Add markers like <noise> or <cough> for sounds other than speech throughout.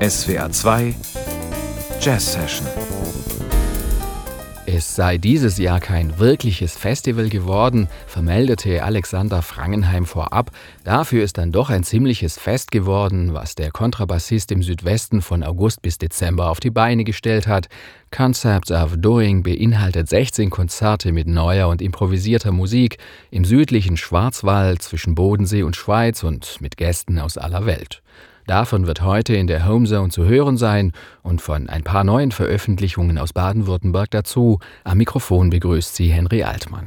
SWR 2 Jazz Session es sei dieses Jahr kein wirkliches Festival geworden, vermeldete Alexander Frangenheim vorab. Dafür ist dann doch ein ziemliches Fest geworden, was der Kontrabassist im Südwesten von August bis Dezember auf die Beine gestellt hat. Concepts of Doing beinhaltet 16 Konzerte mit neuer und improvisierter Musik im südlichen Schwarzwald zwischen Bodensee und Schweiz und mit Gästen aus aller Welt. Davon wird heute in der Homezone zu hören sein und von ein paar neuen Veröffentlichungen aus Baden-Württemberg dazu. Am Mikrofon begrüßt sie Henry Altmann.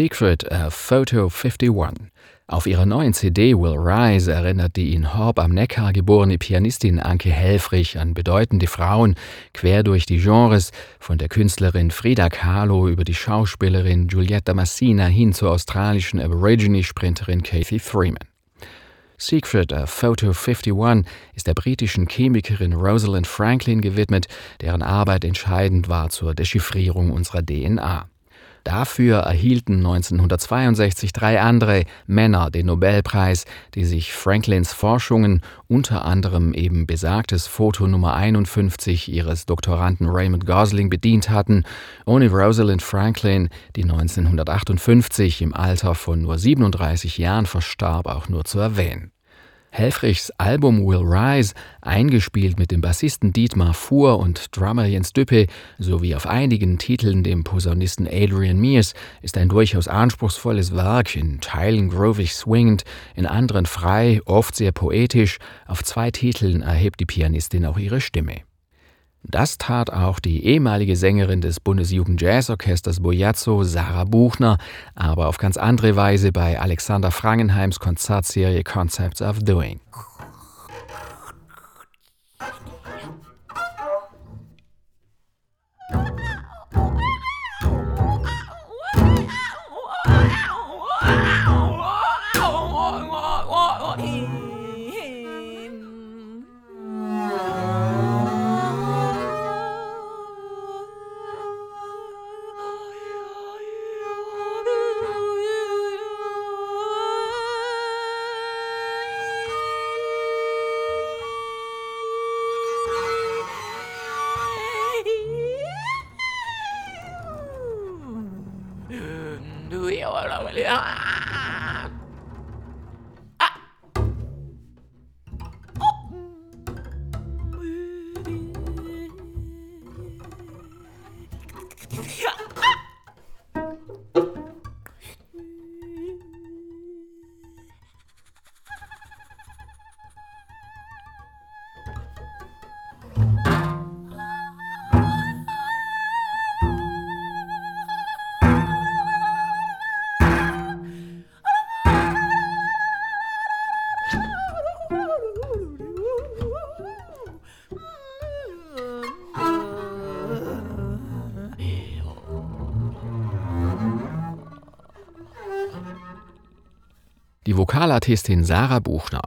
Secret a Photo 51. Auf ihrer neuen CD Will Rise erinnert die in Horb am Neckar geborene Pianistin Anke Helfrich an bedeutende Frauen quer durch die Genres, von der Künstlerin Frida Kahlo über die Schauspielerin Giulietta Massina hin zur australischen Aborigine-Sprinterin Kathy Freeman. Secret a Photo 51 ist der britischen Chemikerin Rosalind Franklin gewidmet, deren Arbeit entscheidend war zur Dechiffrierung unserer DNA. Dafür erhielten 1962 drei andere Männer den Nobelpreis, die sich Franklins Forschungen, unter anderem eben besagtes Foto Nummer 51 ihres Doktoranden Raymond Gosling bedient hatten, ohne Rosalind Franklin, die 1958 im Alter von nur 37 Jahren verstarb, auch nur zu erwähnen. Helfrichs Album Will Rise, eingespielt mit dem Bassisten Dietmar Fuhr und Drummer Jens Düppe sowie auf einigen Titeln dem Posaunisten Adrian Mears, ist ein durchaus anspruchsvolles Werk, in Teilen grovig swingend, in anderen frei, oft sehr poetisch. Auf zwei Titeln erhebt die Pianistin auch ihre Stimme. Das tat auch die ehemalige Sängerin des Bundesjugendjazzorchesters Bojazzo, Sarah Buchner, aber auf ganz andere Weise bei Alexander Frangenheims Konzertserie Concepts of Doing. Die Vokalartistin Sarah Buchner.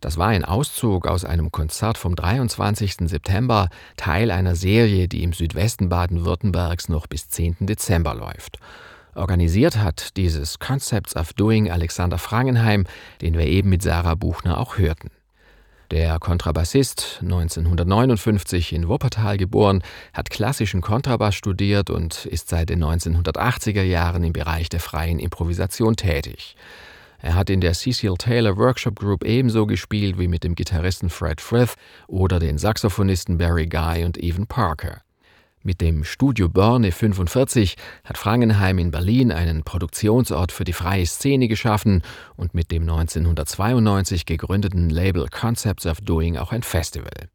Das war ein Auszug aus einem Konzert vom 23. September, Teil einer Serie, die im Südwesten Baden-Württembergs noch bis 10. Dezember läuft. Organisiert hat dieses Concepts of Doing Alexander Frangenheim, den wir eben mit Sarah Buchner auch hörten. Der Kontrabassist, 1959 in Wuppertal geboren, hat klassischen Kontrabass studiert und ist seit den 1980er Jahren im Bereich der freien Improvisation tätig. Er hat in der Cecil Taylor Workshop Group ebenso gespielt wie mit dem Gitarristen Fred Frith oder den Saxophonisten Barry Guy und Evan Parker. Mit dem Studio Börne 45 hat Frangenheim in Berlin einen Produktionsort für die freie Szene geschaffen und mit dem 1992 gegründeten Label Concepts of Doing auch ein Festival.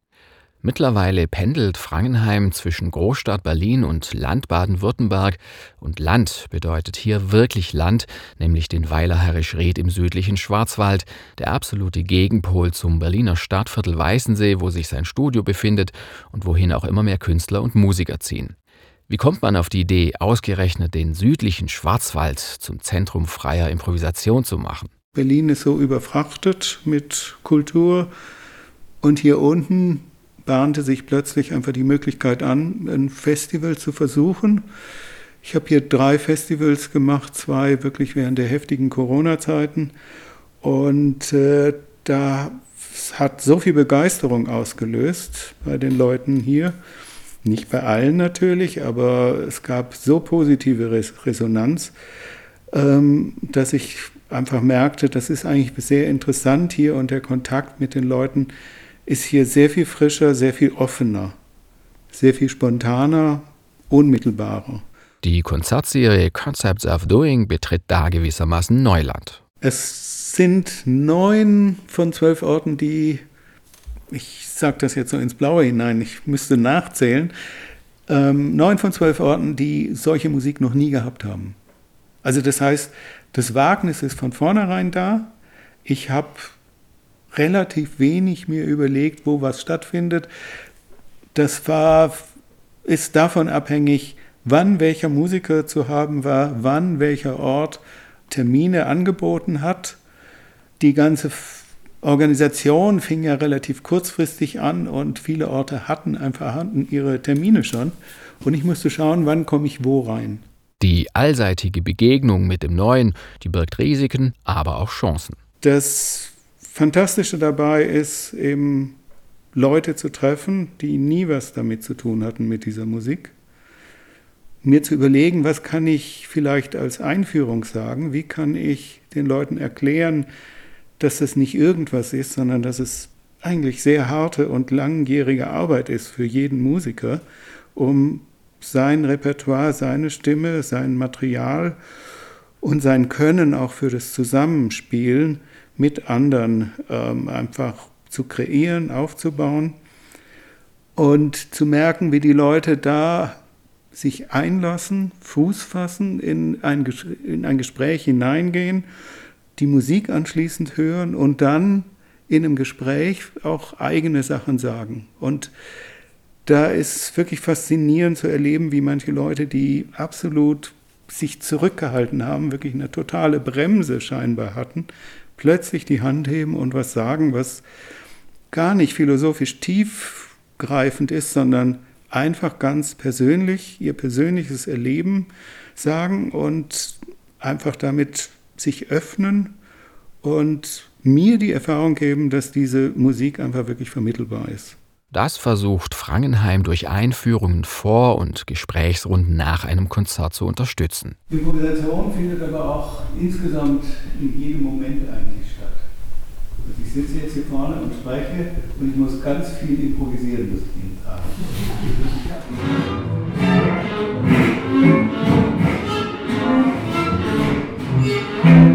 Mittlerweile pendelt Frangenheim zwischen Großstadt Berlin und Land Baden-Württemberg und Land bedeutet hier wirklich Land, nämlich den Weiler Herrisch-Ried im südlichen Schwarzwald, der absolute Gegenpol zum Berliner Stadtviertel Weißensee, wo sich sein Studio befindet und wohin auch immer mehr Künstler und Musiker ziehen. Wie kommt man auf die Idee, ausgerechnet den südlichen Schwarzwald zum Zentrum freier Improvisation zu machen? Berlin ist so überfrachtet mit Kultur und hier unten bahnte sich plötzlich einfach die Möglichkeit an, ein Festival zu versuchen. Ich habe hier drei Festivals gemacht, zwei wirklich während der heftigen Corona-Zeiten. Und äh, da hat so viel Begeisterung ausgelöst bei den Leuten hier. Nicht bei allen natürlich, aber es gab so positive Resonanz, ähm, dass ich einfach merkte, das ist eigentlich sehr interessant hier und der Kontakt mit den Leuten ist hier sehr viel frischer, sehr viel offener, sehr viel spontaner, unmittelbarer. Die Konzertserie Concepts of Doing betritt da gewissermaßen Neuland. Es sind neun von zwölf Orten, die, ich sage das jetzt so ins Blaue hinein, ich müsste nachzählen, ähm, neun von zwölf Orten, die solche Musik noch nie gehabt haben. Also das heißt, das Wagnis ist von vornherein da. Ich habe relativ wenig mir überlegt, wo was stattfindet. Das war, ist davon abhängig, wann welcher Musiker zu haben war, wann welcher Ort Termine angeboten hat. Die ganze Organisation fing ja relativ kurzfristig an und viele Orte hatten einfach hatten ihre Termine schon. Und ich musste schauen, wann komme ich wo rein. Die allseitige Begegnung mit dem Neuen, die birgt Risiken, aber auch Chancen. Das Fantastische dabei ist eben Leute zu treffen, die nie was damit zu tun hatten mit dieser Musik. Mir zu überlegen, was kann ich vielleicht als Einführung sagen, wie kann ich den Leuten erklären, dass das nicht irgendwas ist, sondern dass es eigentlich sehr harte und langjährige Arbeit ist für jeden Musiker, um sein Repertoire, seine Stimme, sein Material und sein Können auch für das Zusammenspielen mit anderen ähm, einfach zu kreieren, aufzubauen und zu merken, wie die Leute da sich einlassen, Fuß fassen, in ein, in ein Gespräch hineingehen, die Musik anschließend hören und dann in einem Gespräch auch eigene Sachen sagen. Und da ist wirklich faszinierend zu erleben, wie manche Leute, die absolut sich zurückgehalten haben, wirklich eine totale Bremse scheinbar hatten, plötzlich die Hand heben und was sagen, was gar nicht philosophisch tiefgreifend ist, sondern einfach ganz persönlich, ihr persönliches Erleben sagen und einfach damit sich öffnen und mir die Erfahrung geben, dass diese Musik einfach wirklich vermittelbar ist. Das versucht Frangenheim durch Einführungen vor und Gesprächsrunden nach einem Konzert zu unterstützen. Improvisation findet aber auch insgesamt in jedem Moment eigentlich statt. Also ich sitze jetzt hier vorne und spreche und ich muss ganz viel improvisieren bis jeden Tag. Musik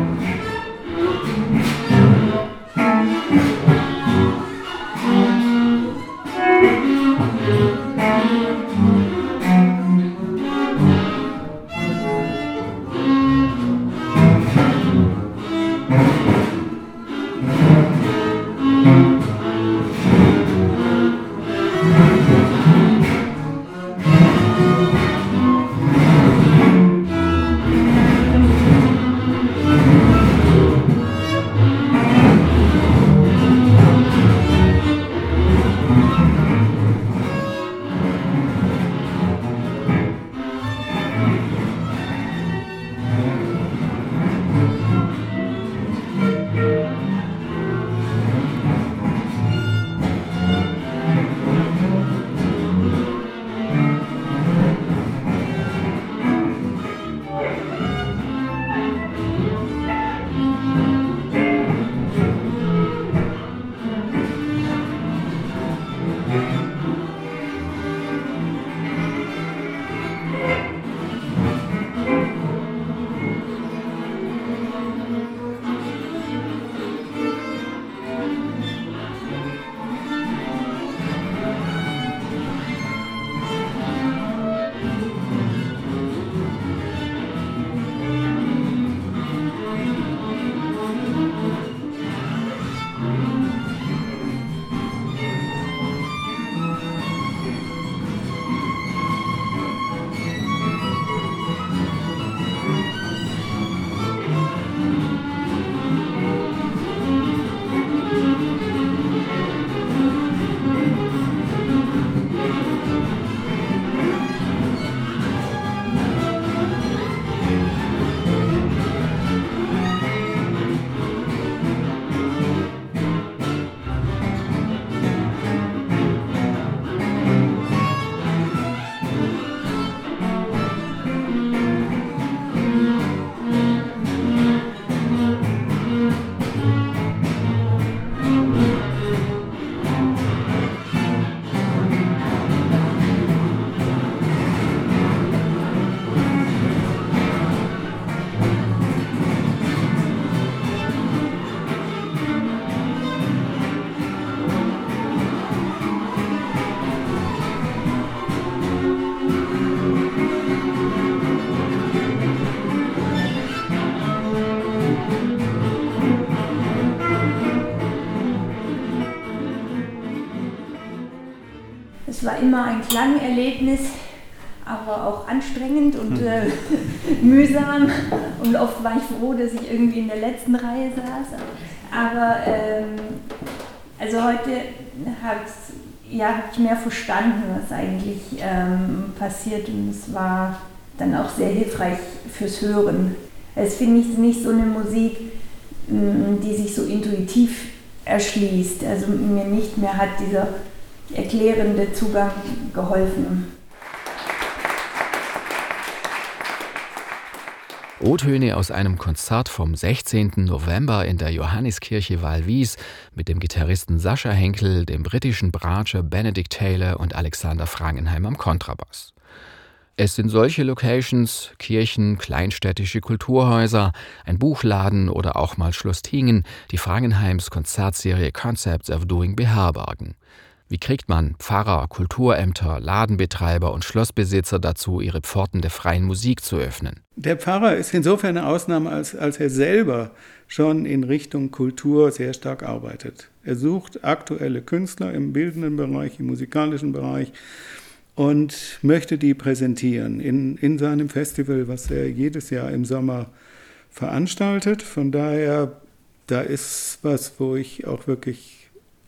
immer ein Klangerlebnis, aber auch anstrengend und äh, <laughs> mühsam. Und oft war ich froh, dass ich irgendwie in der letzten Reihe saß. Aber ähm, also heute habe ja, hab ich mehr verstanden, was eigentlich ähm, passiert. Und es war dann auch sehr hilfreich fürs Hören. Es finde ich nicht so eine Musik, die sich so intuitiv erschließt. Also mir nicht mehr hat dieser erklärende Zugang geholfen. O-Töne aus einem Konzert vom 16. November in der Johanniskirche Walwies mit dem Gitarristen Sascha Henkel, dem britischen Bratscher Benedict Taylor und Alexander Frangenheim am Kontrabass. Es sind solche Locations, Kirchen, kleinstädtische Kulturhäuser, ein Buchladen oder auch mal Schloss Tingen, die Frangenheims Konzertserie Concepts of Doing beherbergen. Wie kriegt man Pfarrer, Kulturämter, Ladenbetreiber und Schlossbesitzer dazu, ihre Pforten der freien Musik zu öffnen? Der Pfarrer ist insofern eine Ausnahme, als, als er selber schon in Richtung Kultur sehr stark arbeitet. Er sucht aktuelle Künstler im bildenden Bereich, im musikalischen Bereich und möchte die präsentieren in, in seinem Festival, was er jedes Jahr im Sommer veranstaltet. Von daher, da ist was, wo ich auch wirklich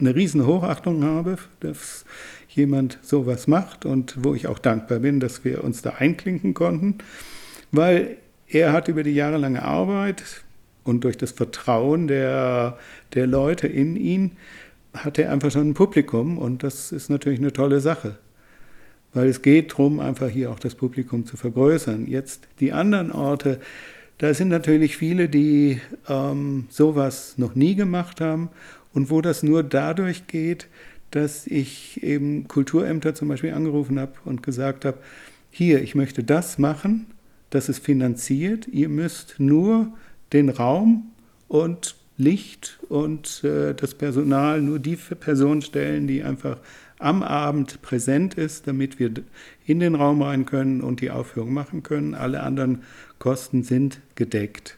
eine riesen Hochachtung habe, dass jemand sowas macht und wo ich auch dankbar bin, dass wir uns da einklinken konnten, weil er hat über die jahrelange Arbeit und durch das Vertrauen der, der Leute in ihn, hat er einfach schon ein Publikum und das ist natürlich eine tolle Sache. Weil es geht darum, einfach hier auch das Publikum zu vergrößern. Jetzt die anderen Orte, da sind natürlich viele, die ähm, sowas noch nie gemacht haben und wo das nur dadurch geht, dass ich eben Kulturämter zum Beispiel angerufen habe und gesagt habe, hier, ich möchte das machen, das ist finanziert, ihr müsst nur den Raum und Licht und äh, das Personal, nur die Person stellen, die einfach am Abend präsent ist, damit wir in den Raum rein können und die Aufführung machen können. Alle anderen Kosten sind gedeckt.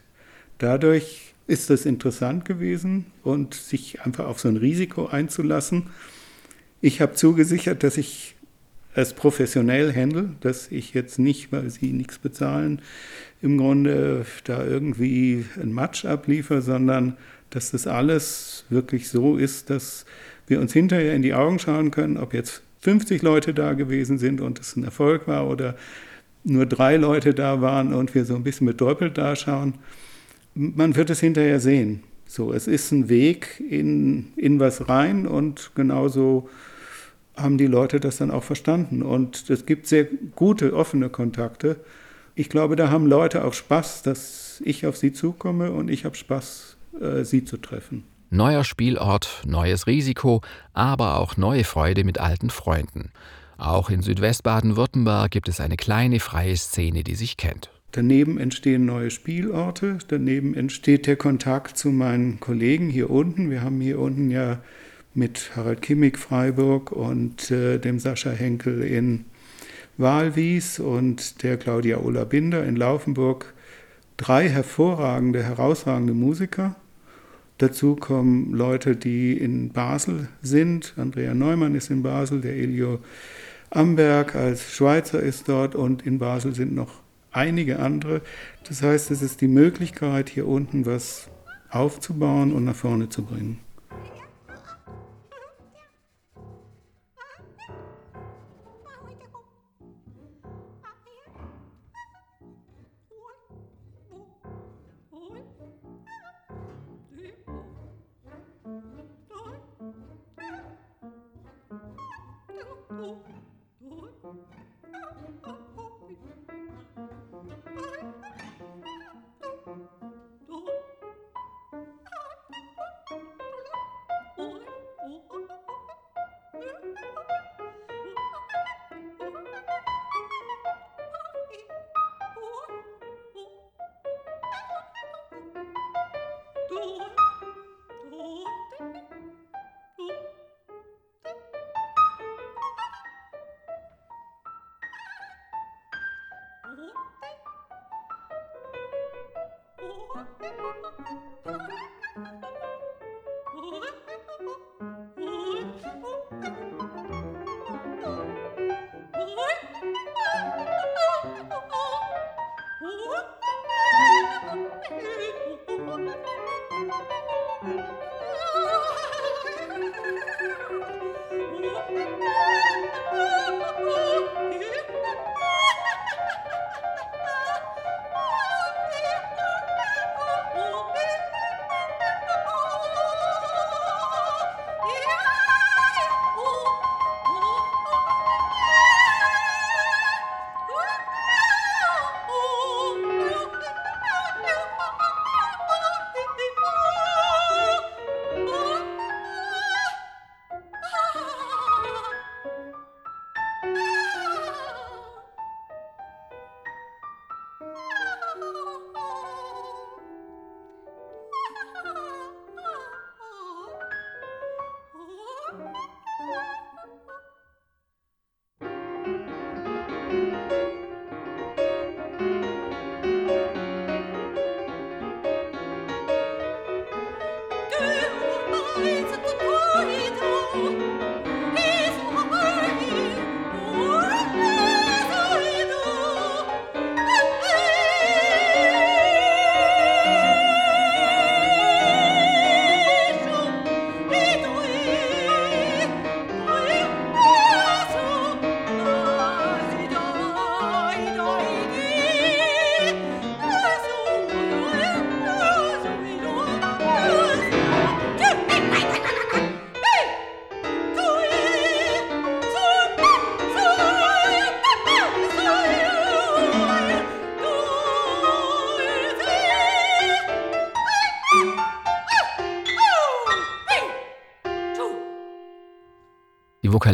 Dadurch ist das interessant gewesen und sich einfach auf so ein Risiko einzulassen. Ich habe zugesichert, dass ich es professionell handle, dass ich jetzt nicht, weil sie nichts bezahlen, im Grunde da irgendwie ein Match abliefer, sondern dass das alles wirklich so ist, dass wir uns hinterher in die Augen schauen können, ob jetzt 50 Leute da gewesen sind und es ein Erfolg war oder nur drei Leute da waren und wir so ein bisschen betäubelt daschauen man wird es hinterher sehen. So, es ist ein Weg in, in was rein und genauso haben die Leute das dann auch verstanden. Und es gibt sehr gute, offene Kontakte. Ich glaube, da haben Leute auch Spaß, dass ich auf sie zukomme und ich habe Spaß, äh, sie zu treffen. Neuer Spielort, neues Risiko, aber auch neue Freude mit alten Freunden. Auch in Südwestbaden-Württemberg gibt es eine kleine freie Szene, die sich kennt. Daneben entstehen neue Spielorte, daneben entsteht der Kontakt zu meinen Kollegen hier unten. Wir haben hier unten ja mit Harald Kimmig Freiburg und äh, dem Sascha Henkel in Walwies und der Claudia Ola Binder in Laufenburg drei hervorragende, herausragende Musiker. Dazu kommen Leute, die in Basel sind. Andrea Neumann ist in Basel, der Elio Amberg als Schweizer ist dort und in Basel sind noch einige andere. Das heißt, es ist die Möglichkeit, hier unten was aufzubauen und nach vorne zu bringen.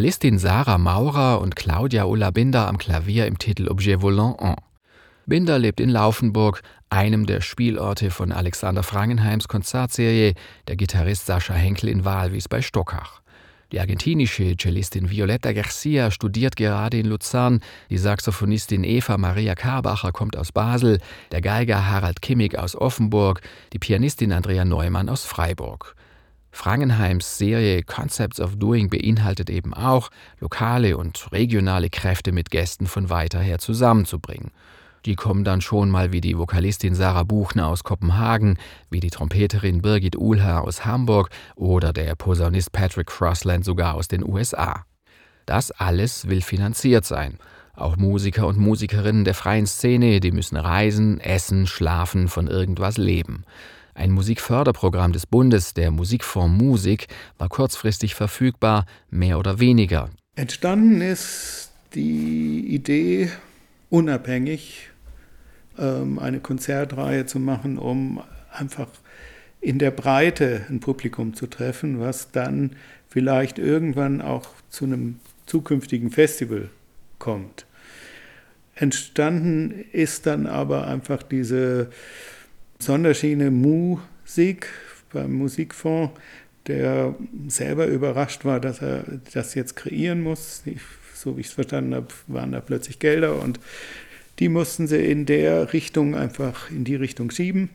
Vokalistin Sarah Maurer und Claudia Ulla Binder am Klavier im Titel Objet Volant 1. Binder lebt in Laufenburg, einem der Spielorte von Alexander Frangenheims Konzertserie, der Gitarrist Sascha Henkel in Walwies bei Stockach. Die argentinische Cellistin Violetta Garcia studiert gerade in Luzern, die Saxophonistin Eva Maria Karbacher kommt aus Basel, der Geiger Harald Kimmig aus Offenburg, die Pianistin Andrea Neumann aus Freiburg. Frangenheims Serie Concepts of Doing beinhaltet eben auch, lokale und regionale Kräfte mit Gästen von weiter her zusammenzubringen. Die kommen dann schon mal wie die Vokalistin Sarah Buchner aus Kopenhagen, wie die Trompeterin Birgit Uhlher aus Hamburg oder der Posaunist Patrick Crossland sogar aus den USA. Das alles will finanziert sein. Auch Musiker und Musikerinnen der freien Szene, die müssen reisen, essen, schlafen, von irgendwas leben. Ein Musikförderprogramm des Bundes, der Musikfonds Musik, war kurzfristig verfügbar, mehr oder weniger. Entstanden ist die Idee, unabhängig ähm, eine Konzertreihe zu machen, um einfach in der Breite ein Publikum zu treffen, was dann vielleicht irgendwann auch zu einem zukünftigen Festival kommt. Entstanden ist dann aber einfach diese Sonderschiene Musik beim Musikfonds, der selber überrascht war, dass er das jetzt kreieren muss. So wie ich es verstanden habe, waren da plötzlich Gelder und die mussten sie in der Richtung einfach in die Richtung schieben.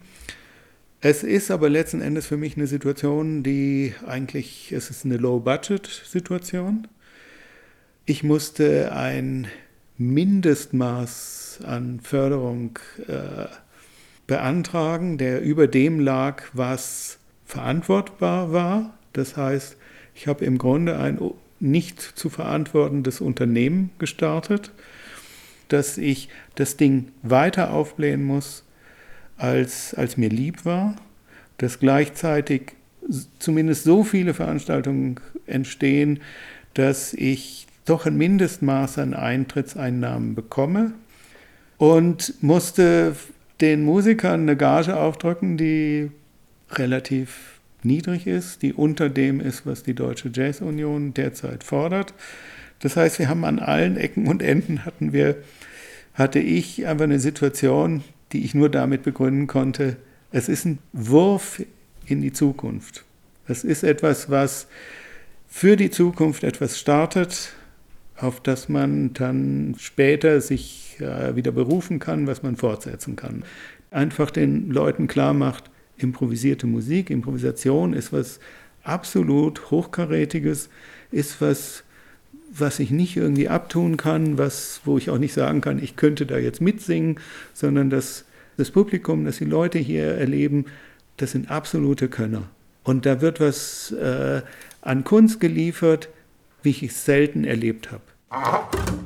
Es ist aber letzten Endes für mich eine Situation, die eigentlich, es ist eine Low-Budget-Situation. Ich musste ein Mindestmaß an Förderung äh, beantragen, der über dem lag, was verantwortbar war. Das heißt, ich habe im Grunde ein nicht zu verantwortendes Unternehmen gestartet dass ich das Ding weiter aufblähen muss, als, als mir lieb war, dass gleichzeitig zumindest so viele Veranstaltungen entstehen, dass ich doch ein Mindestmaß an Eintrittseinnahmen bekomme und musste den Musikern eine Gage aufdrücken, die relativ niedrig ist, die unter dem ist, was die Deutsche Jazz Union derzeit fordert. Das heißt, wir haben an allen Ecken und Enden hatten wir, hatte ich einfach eine Situation, die ich nur damit begründen konnte, es ist ein Wurf in die Zukunft. Es ist etwas, was für die Zukunft etwas startet, auf das man dann später sich wieder berufen kann, was man fortsetzen kann. Einfach den Leuten klar macht, improvisierte Musik, Improvisation ist was absolut Hochkarätiges, ist was was ich nicht irgendwie abtun kann, was, wo ich auch nicht sagen kann, ich könnte da jetzt mitsingen, sondern dass das Publikum, dass die Leute hier erleben, das sind absolute Könner. Und da wird was äh, an Kunst geliefert, wie ich es selten erlebt habe.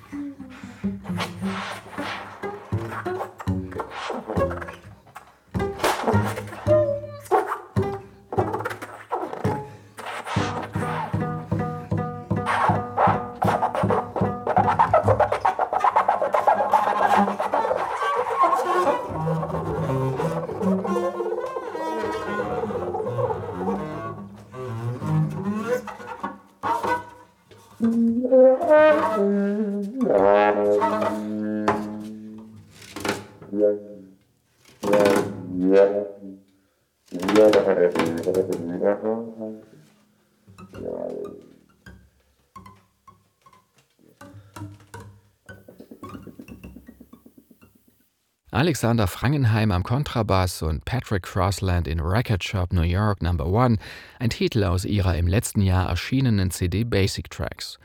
Alexander Frangenheim am Kontrabass und Patrick Crossland in Record Shop New York No. 1, ein Titel aus ihrer im letzten Jahr erschienenen CD Basic Tracks.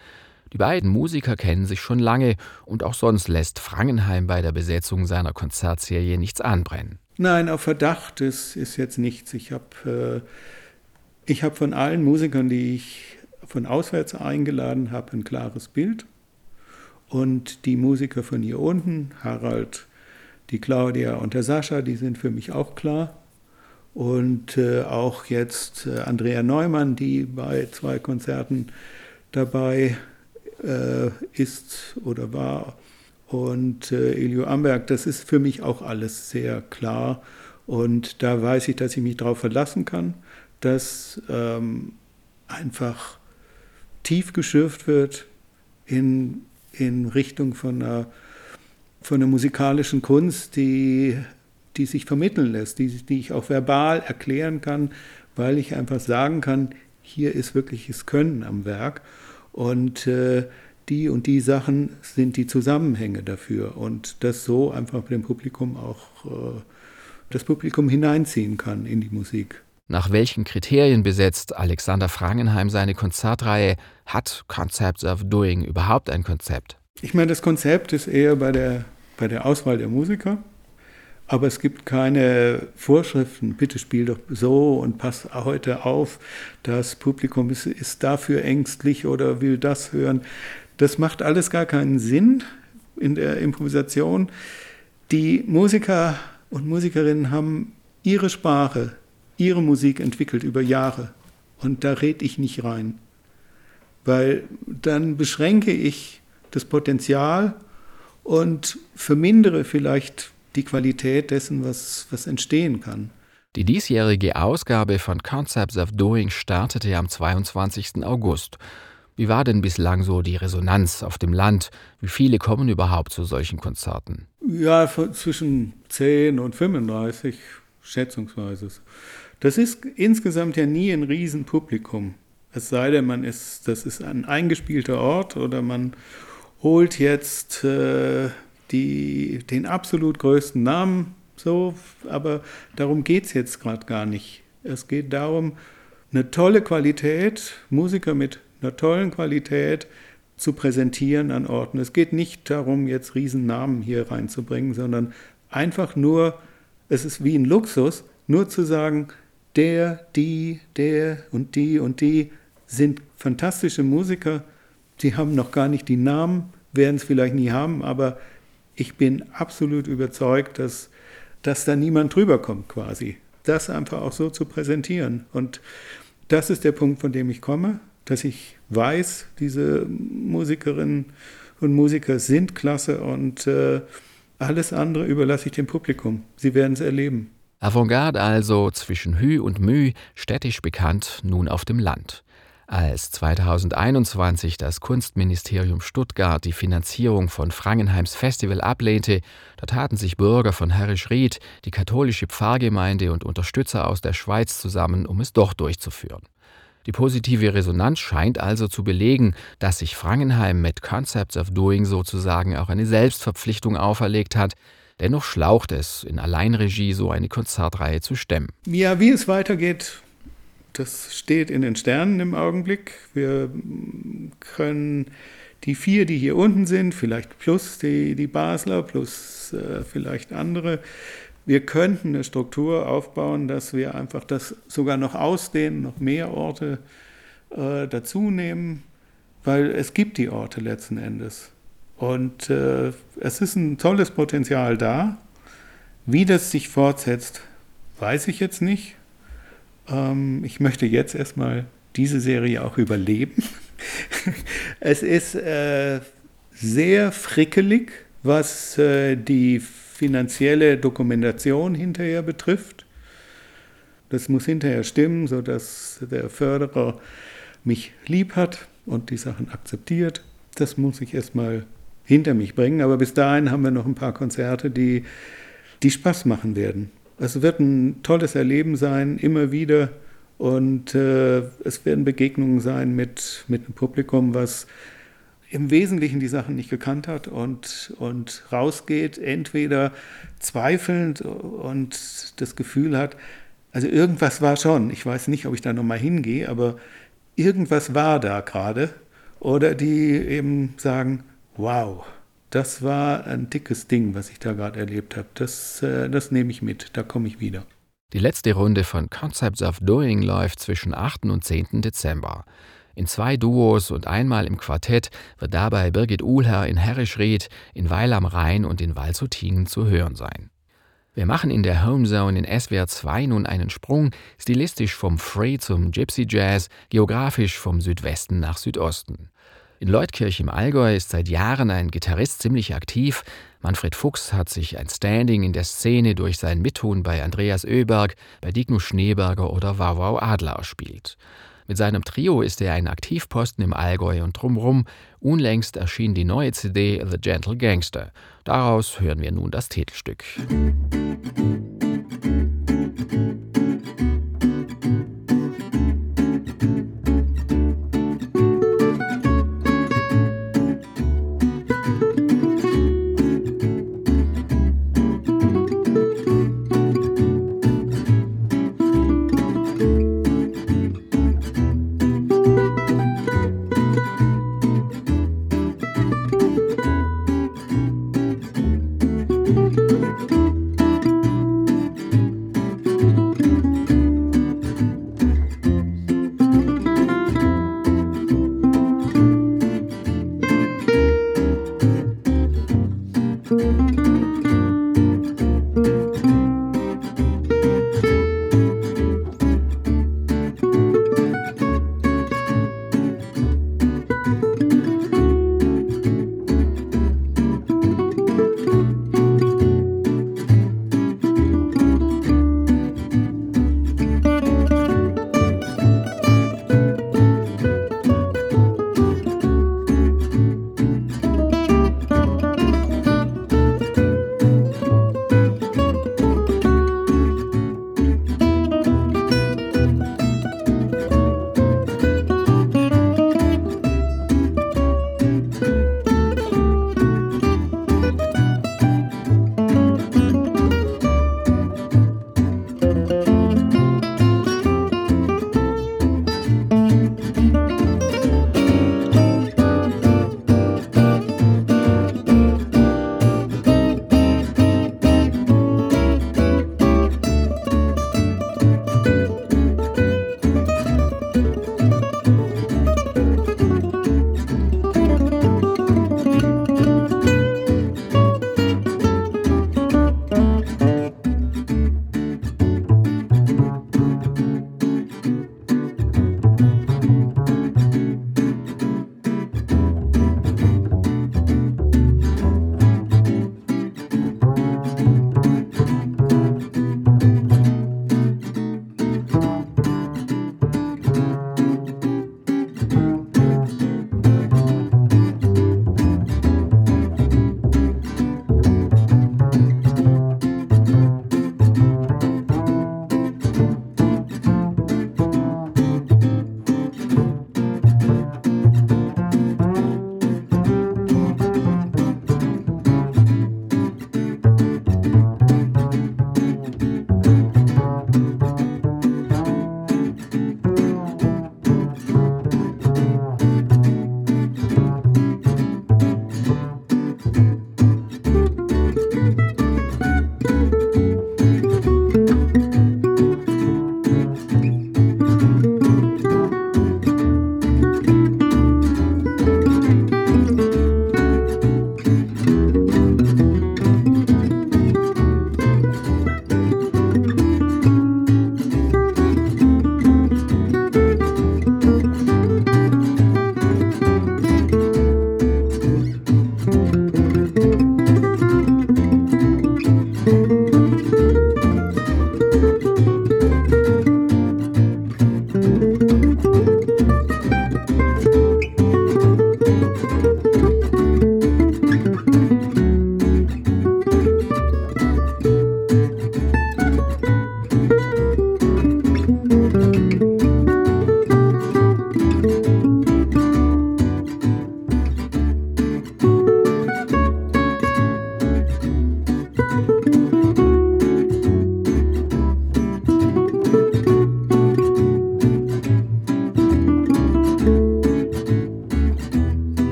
Die beiden Musiker kennen sich schon lange und auch sonst lässt Frangenheim bei der Besetzung seiner Konzertserie nichts anbrennen. Nein, auf Verdacht ist, ist jetzt nichts. Ich habe äh, hab von allen Musikern, die ich von auswärts eingeladen habe, ein klares Bild. Und die Musiker von hier unten, Harald die Claudia und der Sascha, die sind für mich auch klar. Und äh, auch jetzt äh, Andrea Neumann, die bei zwei Konzerten dabei äh, ist oder war. Und äh, Elio Amberg, das ist für mich auch alles sehr klar. Und da weiß ich, dass ich mich darauf verlassen kann, dass ähm, einfach tief geschürft wird in, in Richtung von einer von der musikalischen Kunst, die, die sich vermitteln lässt, die, die ich auch verbal erklären kann, weil ich einfach sagen kann, hier ist wirkliches Können am Werk und äh, die und die Sachen sind die Zusammenhänge dafür und das so einfach dem Publikum auch äh, das Publikum hineinziehen kann in die Musik. Nach welchen Kriterien besetzt Alexander Frangenheim seine Konzertreihe? Hat Concepts of Doing überhaupt ein Konzept? Ich meine, das Konzept ist eher bei der bei der Auswahl der Musiker. Aber es gibt keine Vorschriften, bitte spiel doch so und pass heute auf, das Publikum ist, ist dafür ängstlich oder will das hören. Das macht alles gar keinen Sinn in der Improvisation. Die Musiker und Musikerinnen haben ihre Sprache, ihre Musik entwickelt über Jahre. Und da rede ich nicht rein. Weil dann beschränke ich das Potenzial und vermindere vielleicht die Qualität dessen, was, was entstehen kann. Die diesjährige Ausgabe von Concepts of Doing startete am 22. August. Wie war denn bislang so die Resonanz auf dem Land? Wie viele kommen überhaupt zu solchen Konzerten? Ja, zwischen 10 und 35 schätzungsweise. Das ist insgesamt ja nie ein Riesenpublikum. Es sei denn, man ist, das ist ein eingespielter Ort oder man holt jetzt äh, die, den absolut größten Namen, so, aber darum geht es jetzt gerade gar nicht. Es geht darum, eine tolle Qualität, Musiker mit einer tollen Qualität zu präsentieren an Orten. Es geht nicht darum, jetzt Riesennamen hier reinzubringen, sondern einfach nur, es ist wie ein Luxus, nur zu sagen, der, die, der und die und die sind fantastische Musiker, die haben noch gar nicht die Namen, werden es vielleicht nie haben, aber ich bin absolut überzeugt, dass, dass da niemand drüber kommt quasi. Das einfach auch so zu präsentieren. Und das ist der Punkt, von dem ich komme, dass ich weiß, diese Musikerinnen und Musiker sind klasse und äh, alles andere überlasse ich dem Publikum. Sie werden es erleben. Avantgarde also zwischen Hü und Müh, städtisch bekannt, nun auf dem Land. Als 2021 das Kunstministerium Stuttgart die Finanzierung von Frangenheims Festival ablehnte, da taten sich Bürger von Herrisch-Ried, die katholische Pfarrgemeinde und Unterstützer aus der Schweiz zusammen, um es doch durchzuführen. Die positive Resonanz scheint also zu belegen, dass sich Frangenheim mit Concepts of Doing sozusagen auch eine Selbstverpflichtung auferlegt hat. Dennoch schlaucht es, in Alleinregie so eine Konzertreihe zu stemmen. Ja, wie es weitergeht, das steht in den Sternen im Augenblick. Wir können die vier, die hier unten sind, vielleicht plus die, die Basler, plus äh, vielleicht andere, wir könnten eine Struktur aufbauen, dass wir einfach das sogar noch ausdehnen, noch mehr Orte äh, dazu nehmen, weil es gibt die Orte letzten Endes. Und äh, es ist ein tolles Potenzial da. Wie das sich fortsetzt, weiß ich jetzt nicht. Ähm, ich möchte jetzt erstmal diese Serie auch überleben. <laughs> es ist äh, sehr frickelig, was äh, die finanzielle Dokumentation hinterher betrifft. Das muss hinterher stimmen, sodass der Förderer mich lieb hat und die Sachen akzeptiert. Das muss ich erstmal hinter mich bringen. Aber bis dahin haben wir noch ein paar Konzerte, die, die Spaß machen werden. Es wird ein tolles Erleben sein, immer wieder. Und äh, es werden Begegnungen sein mit, mit einem Publikum, was im Wesentlichen die Sachen nicht gekannt hat und, und rausgeht, entweder zweifelnd und das Gefühl hat, also irgendwas war schon, ich weiß nicht, ob ich da nochmal hingehe, aber irgendwas war da gerade. Oder die eben sagen, wow, das war ein dickes Ding, was ich da gerade erlebt habe. Das, äh, das nehme ich mit, da komme ich wieder. Die letzte Runde von Concepts of Doing läuft zwischen 8. und 10. Dezember. In zwei Duos und einmal im Quartett wird dabei Birgit Uhlherr in Herrischried, in Weil am Rhein und in Walzutingen zu hören sein. Wir machen in der Homezone in SWR 2 nun einen Sprung, stilistisch vom Free zum Gypsy Jazz, geografisch vom Südwesten nach Südosten. In Leutkirch im Allgäu ist seit Jahren ein Gitarrist ziemlich aktiv. Manfred Fuchs hat sich ein Standing in der Szene durch sein Mittun bei Andreas Oeberg, bei Digno Schneeberger oder Wauwau Adler erspielt. Mit seinem Trio ist er ein Aktivposten im Allgäu und drumrum. Unlängst erschien die neue CD The Gentle Gangster. Daraus hören wir nun das Titelstück. Musik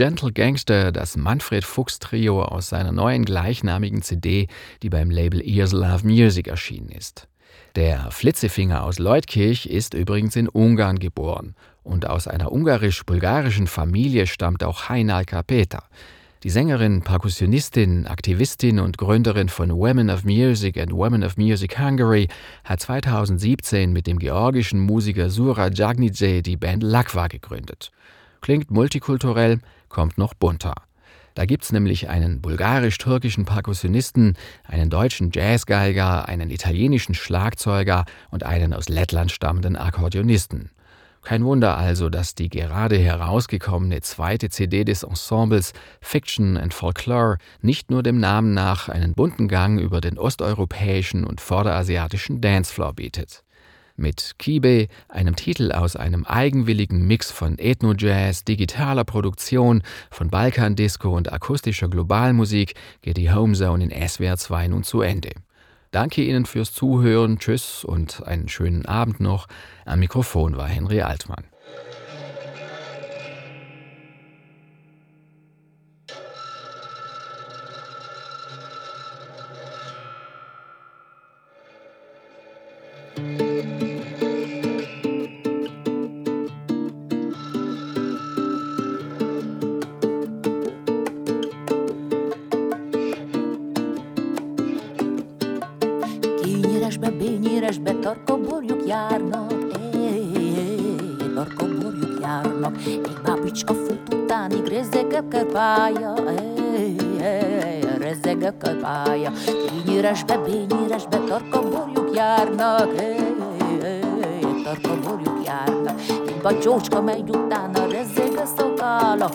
Gentle Gangster, das Manfred Fuchs Trio aus seiner neuen gleichnamigen CD, die beim Label Ears Love Music erschienen ist. Der Flitzefinger aus Leutkirch ist übrigens in Ungarn geboren und aus einer ungarisch-bulgarischen Familie stammt auch Heinal Kapeta. Die Sängerin, Perkussionistin, Aktivistin und Gründerin von Women of Music and Women of Music Hungary hat 2017 mit dem georgischen Musiker Sura Jagnidze die Band Lakwa gegründet. Klingt multikulturell, kommt noch bunter. Da gibt's nämlich einen bulgarisch-türkischen Perkussionisten, einen deutschen Jazzgeiger, einen italienischen Schlagzeuger und einen aus Lettland stammenden Akkordeonisten. Kein Wunder also, dass die gerade herausgekommene zweite CD des Ensembles Fiction and Folklore nicht nur dem Namen nach einen bunten Gang über den osteuropäischen und vorderasiatischen Dancefloor bietet mit Kibe, einem Titel aus einem eigenwilligen Mix von Ethno-Jazz, digitaler Produktion, von Balkan-Disco und akustischer Globalmusik, geht die Homezone in SWR 2 nun zu Ende. Danke Ihnen fürs Zuhören, tschüss und einen schönen Abend noch. Am Mikrofon war Henry Altmann. Egy papicska fut utáni, rezzeg a karpája, rezzeg a karpája. Tényüresbe, bényüresbe, tarka borjuk járnak, tarka borjuk járnak. Egy bacsócska megy utána, rezzeg a szokála,